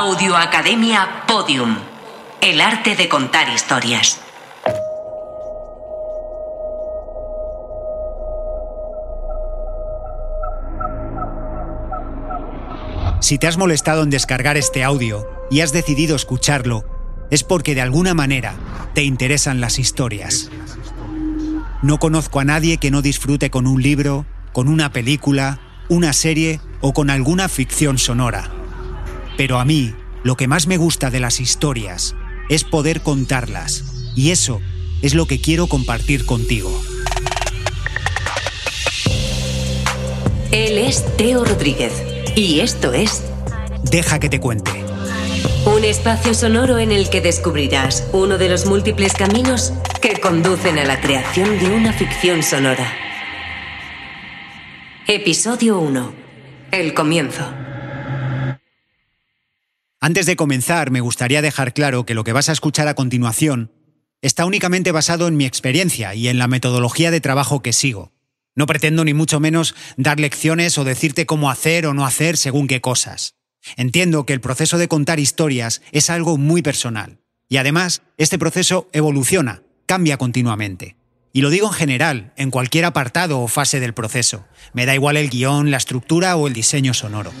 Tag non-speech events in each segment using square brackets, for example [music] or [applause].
Audio Academia Podium. El arte de contar historias. Si te has molestado en descargar este audio y has decidido escucharlo, es porque de alguna manera te interesan las historias. No conozco a nadie que no disfrute con un libro, con una película, una serie o con alguna ficción sonora. Pero a mí, lo que más me gusta de las historias es poder contarlas. Y eso es lo que quiero compartir contigo. Él es Teo Rodríguez y esto es Deja que te cuente. un espacio sonoro en el que descubrirás uno de los múltiples caminos que conducen a la creación de una ficción sonora. Episodio 1. El comienzo. Antes de comenzar, me gustaría dejar claro que lo que vas a escuchar a continuación está únicamente basado en mi experiencia y en la metodología de trabajo que sigo. No pretendo ni mucho menos dar lecciones o decirte cómo hacer o no hacer según qué cosas. Entiendo que el proceso de contar historias es algo muy personal. Y además, este proceso evoluciona, cambia continuamente. Y lo digo en general, en cualquier apartado o fase del proceso. Me da igual el guion, la estructura o el diseño sonoro.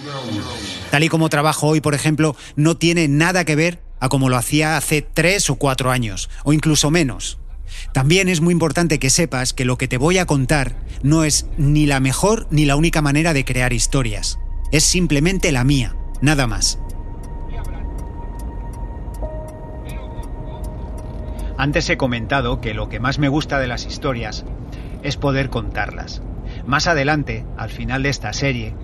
Tal y como trabajo hoy, por ejemplo, no tiene nada que ver a como lo hacía hace tres o cuatro años, o incluso menos. También es muy importante que sepas que lo que te voy a contar no es ni la mejor ni la única manera de crear historias. Es simplemente la mía, nada más. Antes he comentado que lo que más me gusta de las historias es poder contarlas. Más adelante, al final de esta serie,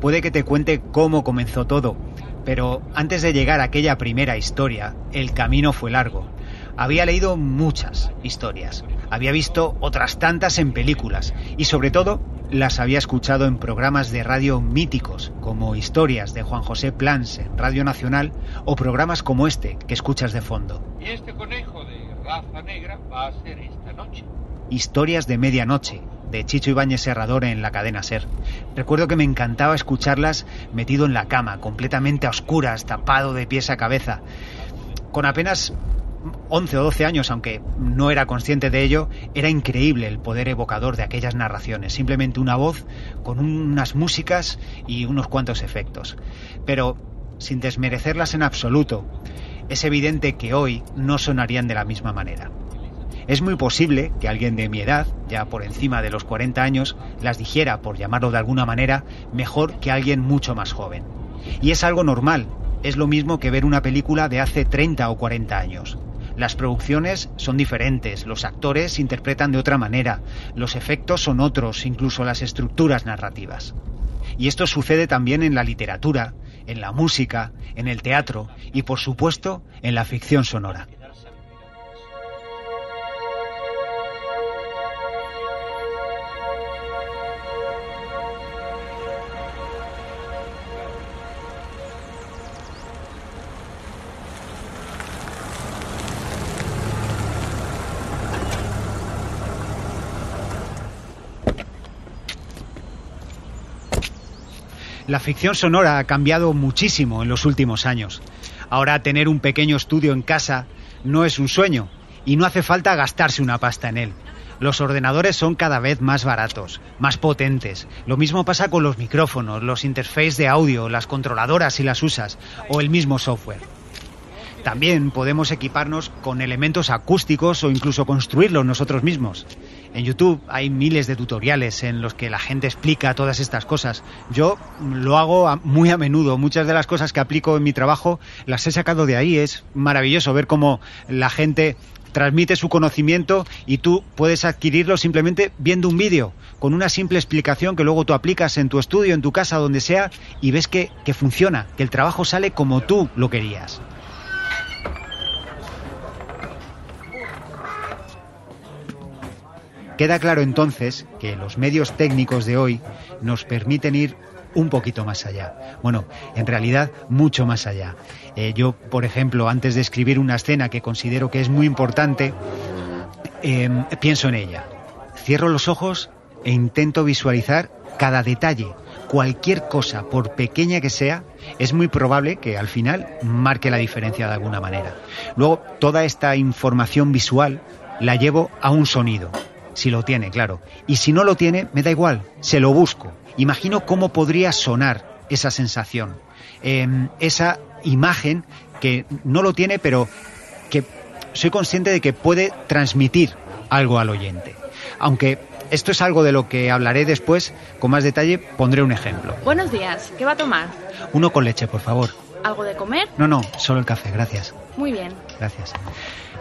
puede que te cuente cómo comenzó todo, pero antes de llegar a aquella primera historia, el camino fue largo. Había leído muchas historias, había visto otras tantas en películas y sobre todo las había escuchado en programas de radio míticos como Historias de Juan José Plans en Radio Nacional o programas como este que escuchas de fondo. Y este conejo raza negra va a ser esta noche. Historias de Medianoche, de Chicho Ibáñez Serrador en la cadena Ser. Recuerdo que me encantaba escucharlas metido en la cama, completamente a oscuras, tapado de pies a cabeza. Con apenas 11 o 12 años, aunque no era consciente de ello, era increíble el poder evocador de aquellas narraciones. Simplemente una voz con unas músicas y unos cuantos efectos. Pero, sin desmerecerlas en absoluto, es evidente que hoy no sonarían de la misma manera. Es muy posible que alguien de mi edad, ya por encima de los 40 años, las dijera, por llamarlo de alguna manera, mejor que alguien mucho más joven. Y es algo normal, es lo mismo que ver una película de hace 30 o 40 años. Las producciones son diferentes, los actores interpretan de otra manera, los efectos son otros, incluso las estructuras narrativas. Y esto sucede también en la literatura, en la música, en el teatro y, por supuesto, en la ficción sonora. La ficción sonora ha cambiado muchísimo en los últimos años. Ahora tener un pequeño estudio en casa no es un sueño y no hace falta gastarse una pasta en él. Los ordenadores son cada vez más baratos, más potentes. Lo mismo pasa con los micrófonos, los interfaces de audio, las controladoras si las usas, o el mismo software. También podemos equiparnos con elementos acústicos o incluso construirlos nosotros mismos. En YouTube hay miles de tutoriales en los que la gente explica todas estas cosas. Yo lo hago muy a menudo. Muchas de las cosas que aplico en mi trabajo las he sacado de ahí. Es maravilloso ver cómo la gente transmite su conocimiento y tú puedes adquirirlo simplemente viendo un vídeo, con una simple explicación que luego tú aplicas en tu estudio, en tu casa, donde sea, y ves que, que funciona, que el trabajo sale como tú lo querías. Queda claro entonces que los medios técnicos de hoy nos permiten ir un poquito más allá. Bueno, en realidad mucho más allá. Eh, yo, por ejemplo, antes de escribir una escena que considero que es muy importante, eh, pienso en ella. Cierro los ojos e intento visualizar cada detalle, cualquier cosa, por pequeña que sea, es muy probable que al final marque la diferencia de alguna manera. Luego, toda esta información visual la llevo a un sonido, si lo tiene, claro. Y si no lo tiene, me da igual, se lo busco. Imagino cómo podría sonar esa sensación, em, esa imagen que no lo tiene, pero que soy consciente de que puede transmitir algo al oyente. Aunque esto es algo de lo que hablaré después con más detalle, pondré un ejemplo. Buenos días, ¿qué va a tomar? Uno con leche, por favor. ¿Algo de comer? No, no, solo el café, gracias. Muy bien. Gracias.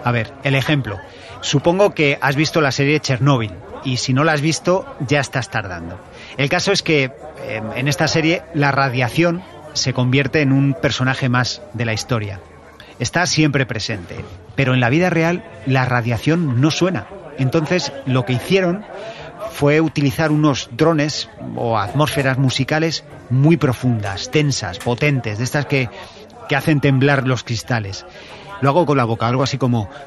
A ver, el ejemplo. Supongo que has visto la serie Chernobyl y si no la has visto ya estás tardando. El caso es que em, en esta serie la radiación se convierte en un personaje más de la historia. Está siempre presente, pero en la vida real la radiación no suena. Entonces lo que hicieron fue utilizar unos drones o atmósferas musicales muy profundas, tensas, potentes, de estas que, que hacen temblar los cristales. Lo hago con la boca, algo así como... [coughs]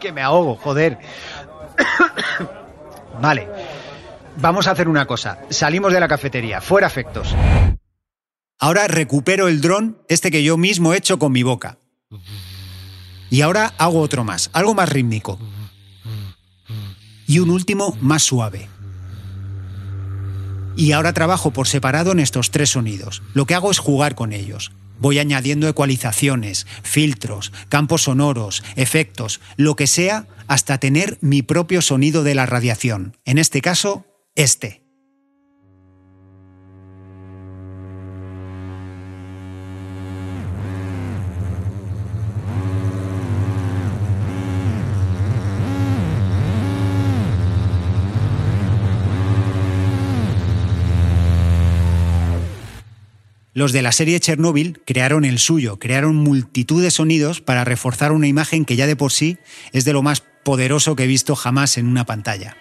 que me ahogo, joder. [coughs] vale. Vamos a hacer una cosa. Salimos de la cafetería. Fuera efectos. Ahora recupero el dron, este que yo mismo he hecho con mi boca. Y ahora hago otro más, algo más rítmico. Y un último más suave. Y ahora trabajo por separado en estos tres sonidos. Lo que hago es jugar con ellos. Voy añadiendo ecualizaciones, filtros, campos sonoros, efectos, lo que sea, hasta tener mi propio sonido de la radiación. En este caso, este. Los de la serie Chernobyl crearon el suyo, crearon multitud de sonidos para reforzar una imagen que ya de por sí es de lo más poderoso que he visto jamás en una pantalla.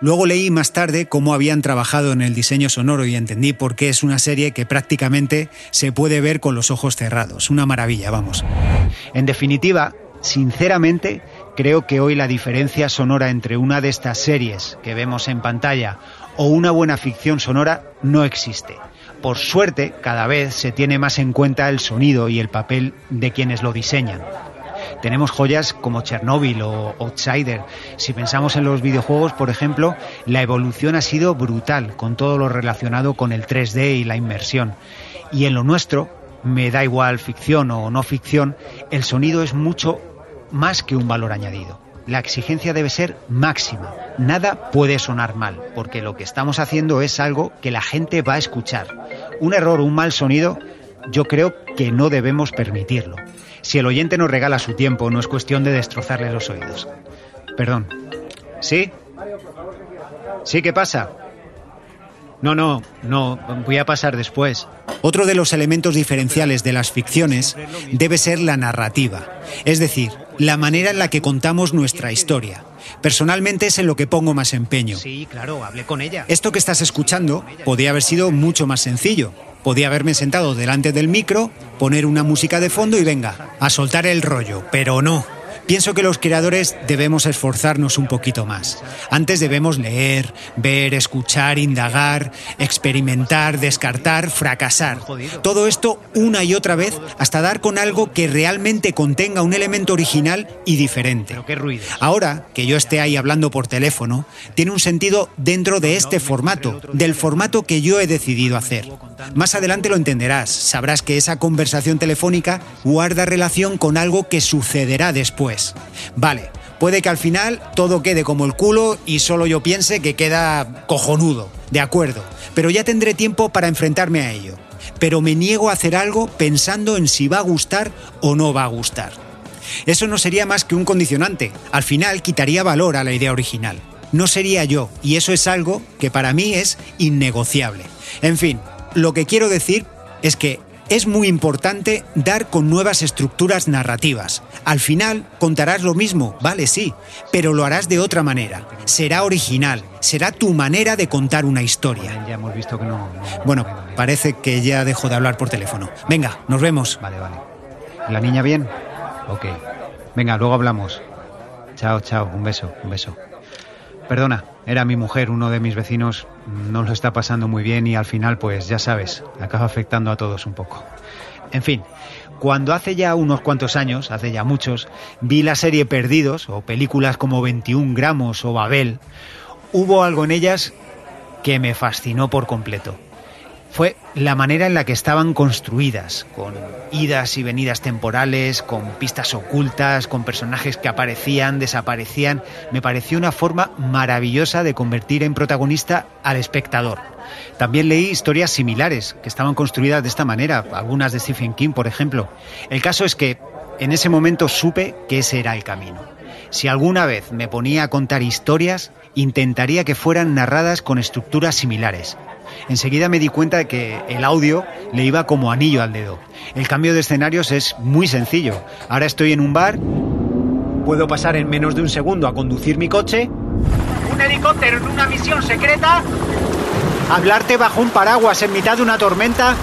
Luego leí más tarde cómo habían trabajado en el diseño sonoro y entendí por qué es una serie que prácticamente se puede ver con los ojos cerrados. Una maravilla, vamos. En definitiva, sinceramente, creo que hoy la diferencia sonora entre una de estas series que vemos en pantalla o una buena ficción sonora no existe por suerte, cada vez se tiene más en cuenta el sonido y el papel de quienes lo diseñan. Tenemos joyas como Chernobyl o Outsider. Si pensamos en los videojuegos, por ejemplo, la evolución ha sido brutal con todo lo relacionado con el 3D y la inmersión. Y en lo nuestro, me da igual ficción o no ficción, el sonido es mucho más que un valor añadido la exigencia debe ser máxima. Nada puede sonar mal, porque lo que estamos haciendo es algo que la gente va a escuchar. Un error, un mal sonido, yo creo que no debemos permitirlo. Si el oyente nos regala su tiempo, no es cuestión de destrozarle los oídos. Perdón. ¿Sí? ¿Sí qué pasa? No, no, no, voy a pasar después. Otro de los elementos diferenciales de las ficciones debe ser la narrativa, es decir, la manera en la que contamos nuestra historia. Personalmente es en lo que pongo más empeño. Sí, claro, hablé con ella. Esto que estás escuchando podía haber sido mucho más sencillo. Podía haberme sentado delante del micro, poner una música de fondo y venga, a soltar el rollo, pero no. Pienso que los creadores debemos esforzarnos un poquito más. Antes debemos leer, ver, escuchar, indagar, experimentar, descartar, fracasar. Todo esto una y otra vez hasta dar con algo que realmente contenga un elemento original y diferente. Ahora que yo esté ahí hablando por teléfono, tiene un sentido dentro de este formato, del formato que yo he decidido hacer. Más adelante lo entenderás, sabrás que esa conversación telefónica guarda relación con algo que sucederá después. Vale, puede que al final todo quede como el culo y solo yo piense que queda cojonudo, de acuerdo, pero ya tendré tiempo para enfrentarme a ello. Pero me niego a hacer algo pensando en si va a gustar o no va a gustar. Eso no sería más que un condicionante, al final quitaría valor a la idea original. No sería yo, y eso es algo que para mí es innegociable. En fin, lo que quiero decir es que es muy importante dar con nuevas estructuras narrativas. Al final contarás lo mismo, vale, sí, pero lo harás de otra manera. Será original, será tu manera de contar una historia. Ya hemos visto que no. bueno, parece que ya dejo de hablar por teléfono. Venga, nos vemos. Vale, vale. ¿La niña bien? Ok. Venga, luego hablamos. Chao, chao. Un beso, un beso. Perdona, era mi mujer, uno de mis vecinos no lo está pasando muy bien y al final, pues ya sabes, acaba afectando a todos un poco. En fin, cuando hace ya unos cuantos años, hace ya muchos, vi la serie Perdidos o películas como 21 gramos o Babel, hubo algo en ellas que me fascinó por completo fue la manera en la que estaban construidas, con idas y venidas temporales, con pistas ocultas, con personajes que aparecían, desaparecían. Me pareció una forma maravillosa de convertir en protagonista al espectador. También leí historias similares que estaban construidas de esta manera, algunas de Stephen King, por ejemplo. El caso es que en ese momento supe que ese era el camino. Si alguna vez me ponía a contar historias, intentaría que fueran narradas con estructuras similares, enseguida me di cuenta de que el audio le iba como anillo al dedo. El cambio de escenarios es muy sencillo. Ahora estoy en un bar, puedo pasar en menos de un segundo a conducir mi coche, un helicóptero en una misión secreta, hablarte bajo un paraguas en mitad de una tormenta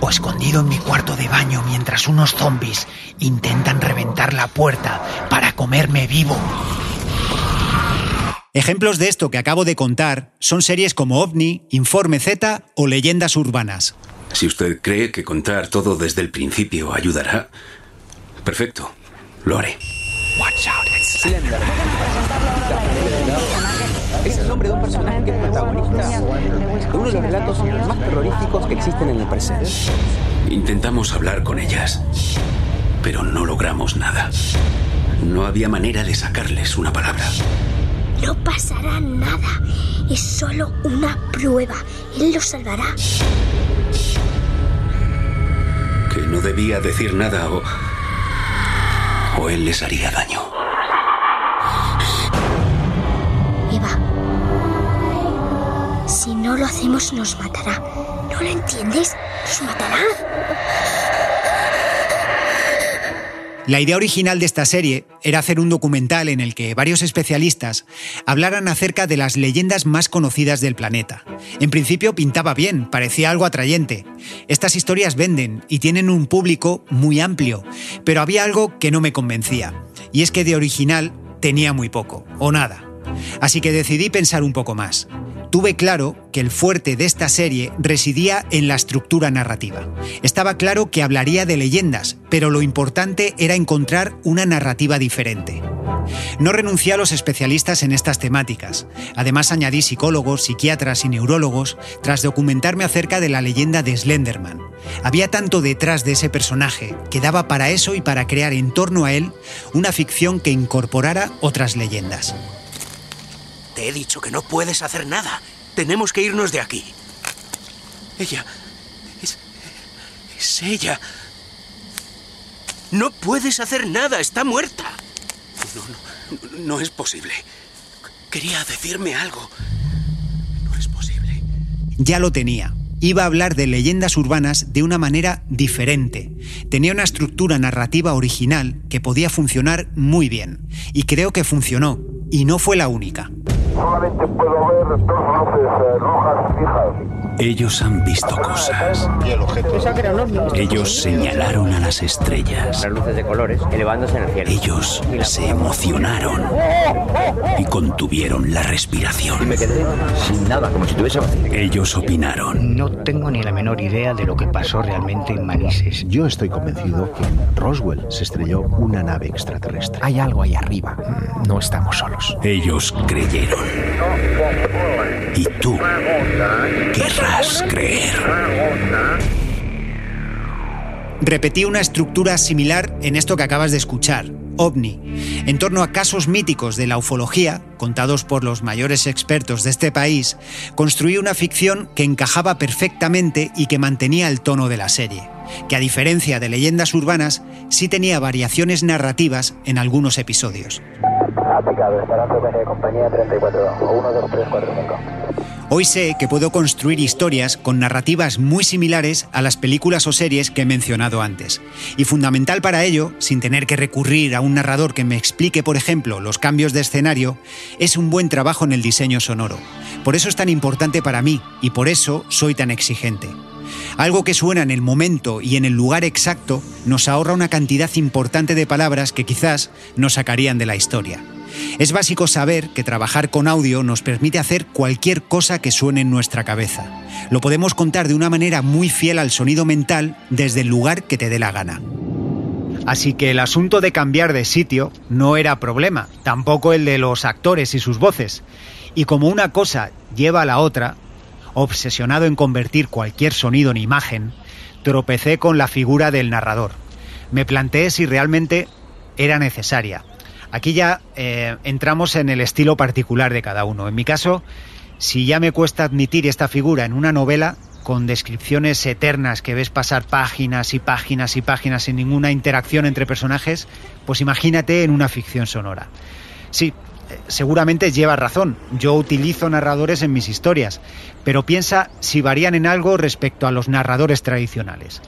o escondido en mi cuarto de baño mientras unos zombies intentan reventar la puerta para comerme vivo. Ejemplos de esto que acabo de contar son series como OVNI, Informe Z o Leyendas Urbanas. Si usted cree que contar todo desde el principio ayudará, perfecto, lo haré. Es el nombre de un personaje que es protagonista de uno de los relatos más terroríficos que existen en el presente. Intentamos hablar con ellas, pero no logramos nada. No había manera de sacarles una palabra. No pasará nada. Es solo una prueba. Él lo salvará. Que no debía decir nada o... o él les haría daño. Eva. Si no lo hacemos nos matará. ¿No lo entiendes? Nos matará. La idea original de esta serie era hacer un documental en el que varios especialistas hablaran acerca de las leyendas más conocidas del planeta. En principio pintaba bien, parecía algo atrayente. Estas historias venden y tienen un público muy amplio, pero había algo que no me convencía, y es que de original tenía muy poco, o nada. Así que decidí pensar un poco más tuve claro que el fuerte de esta serie residía en la estructura narrativa. Estaba claro que hablaría de leyendas, pero lo importante era encontrar una narrativa diferente. No renuncié a los especialistas en estas temáticas. Además añadí psicólogos, psiquiatras y neurólogos tras documentarme acerca de la leyenda de Slenderman. Había tanto detrás de ese personaje que daba para eso y para crear en torno a él una ficción que incorporara otras leyendas. Te he dicho que no puedes hacer nada. Tenemos que irnos de aquí. Ella... Es... Es ella. No puedes hacer nada. Está muerta. No, no, no es posible. Quería decirme algo. No es posible. Ya lo tenía. Iba a hablar de leyendas urbanas de una manera diferente. Tenía una estructura narrativa original que podía funcionar muy bien. Y creo que funcionó. Y no fue la única solamente puedo ver dos luces eh, rojas fijas. Ellos han visto cosas. Ellos señalaron a las estrellas. Las luces de colores elevándose en el cielo. Ellos se emocionaron y contuvieron la respiración. Y me quedé sin nada, como si tuviese Ellos opinaron. No tengo ni la menor idea de lo que pasó realmente en Manises. Yo estoy convencido que en Roswell se estrelló una nave extraterrestre. Hay algo ahí arriba. No estamos solos. Ellos creyeron. Y tú querrás creer. Repetí una estructura similar en esto que acabas de escuchar, OVNI, en torno a casos míticos de la ufología, contados por los mayores expertos de este país, construí una ficción que encajaba perfectamente y que mantenía el tono de la serie, que a diferencia de leyendas urbanas, sí tenía variaciones narrativas en algunos episodios. compañía 34, 1, 2, 3, 4, 5. Hoy sé que puedo construir historias con narrativas muy similares a las películas o series que he mencionado antes. Y fundamental para ello, sin tener que recurrir a un narrador que me explique, por ejemplo, los cambios de escenario, es un buen trabajo en el diseño sonoro. Por eso es tan importante para mí y por eso soy tan exigente. Algo que suena en el momento y en el lugar exacto nos ahorra una cantidad importante de palabras que quizás nos sacarían de la historia. Es básico saber que trabajar con audio nos permite hacer cualquier cosa que suene en nuestra cabeza. Lo podemos contar de una manera muy fiel al sonido mental desde el lugar que te dé la gana. Así que el asunto de cambiar de sitio no era problema, tampoco el de los actores y sus voces. Y como una cosa lleva a la otra, obsesionado en convertir cualquier sonido en imagen, tropecé con la figura del narrador. Me planteé si realmente era necesaria. Aquí ya eh, entramos en el estilo particular de cada uno. En mi caso, si ya me cuesta admitir esta figura en una novela, con descripciones eternas que ves pasar páginas y páginas y páginas sin ninguna interacción entre personajes, pues imagínate en una ficción sonora. Sí, seguramente lleva razón. Yo utilizo narradores en mis historias, pero piensa si varían en algo respecto a los narradores tradicionales.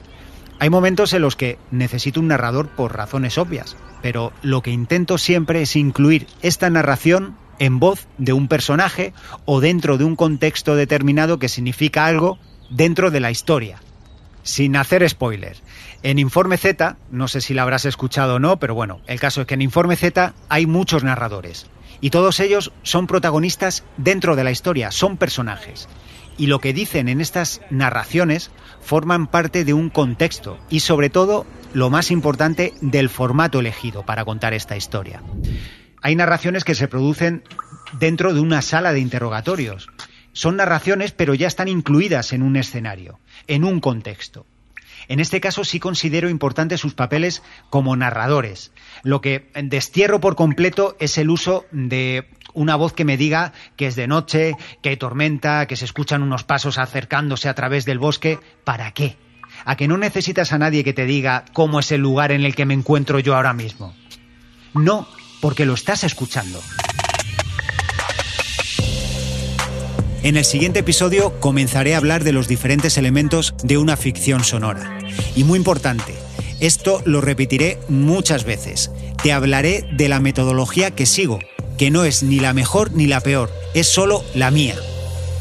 Hay momentos en los que necesito un narrador por razones obvias, pero lo que intento siempre es incluir esta narración en voz de un personaje o dentro de un contexto determinado que significa algo dentro de la historia. Sin hacer spoiler. En Informe Z, no sé si la habrás escuchado o no, pero bueno, el caso es que en Informe Z hay muchos narradores. Y todos ellos son protagonistas dentro de la historia, son personajes y lo que dicen en estas narraciones forman parte de un contexto y sobre todo, lo más importante, del formato elegido para contar esta historia. Hay narraciones que se producen dentro de una sala de interrogatorios. Son narraciones pero ya están incluidas en un escenario, en un contexto. En este caso sí considero importantes sus papeles como narradores. Lo que destierro por completo es el uso de una voz que me diga que es de noche, que hay tormenta, que se escuchan unos pasos acercándose a través del bosque. ¿Para qué? A que no necesitas a nadie que te diga cómo es el lugar en el que me encuentro yo ahora mismo. No, porque lo estás escuchando. En el siguiente episodio comenzaré a hablar de los diferentes elementos de una ficción sonora. Y muy importante, esto lo repetiré muchas veces. Te hablaré de la metodología que sigo que no es ni la mejor ni la peor, es solo la mía.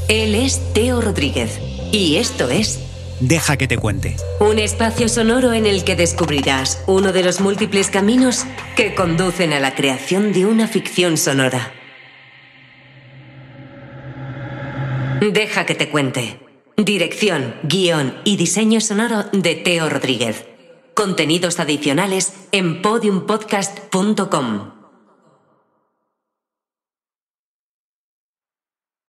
Él es Teo Rodríguez y esto es... Deja que te cuente. Un espacio sonoro en el que descubrirás uno de los múltiples caminos que conducen a la creación de una ficción sonora. Deja que te cuente. Dirección, guion y diseño sonoro de Teo Rodríguez. Contenidos adicionales en podiumpodcast.com.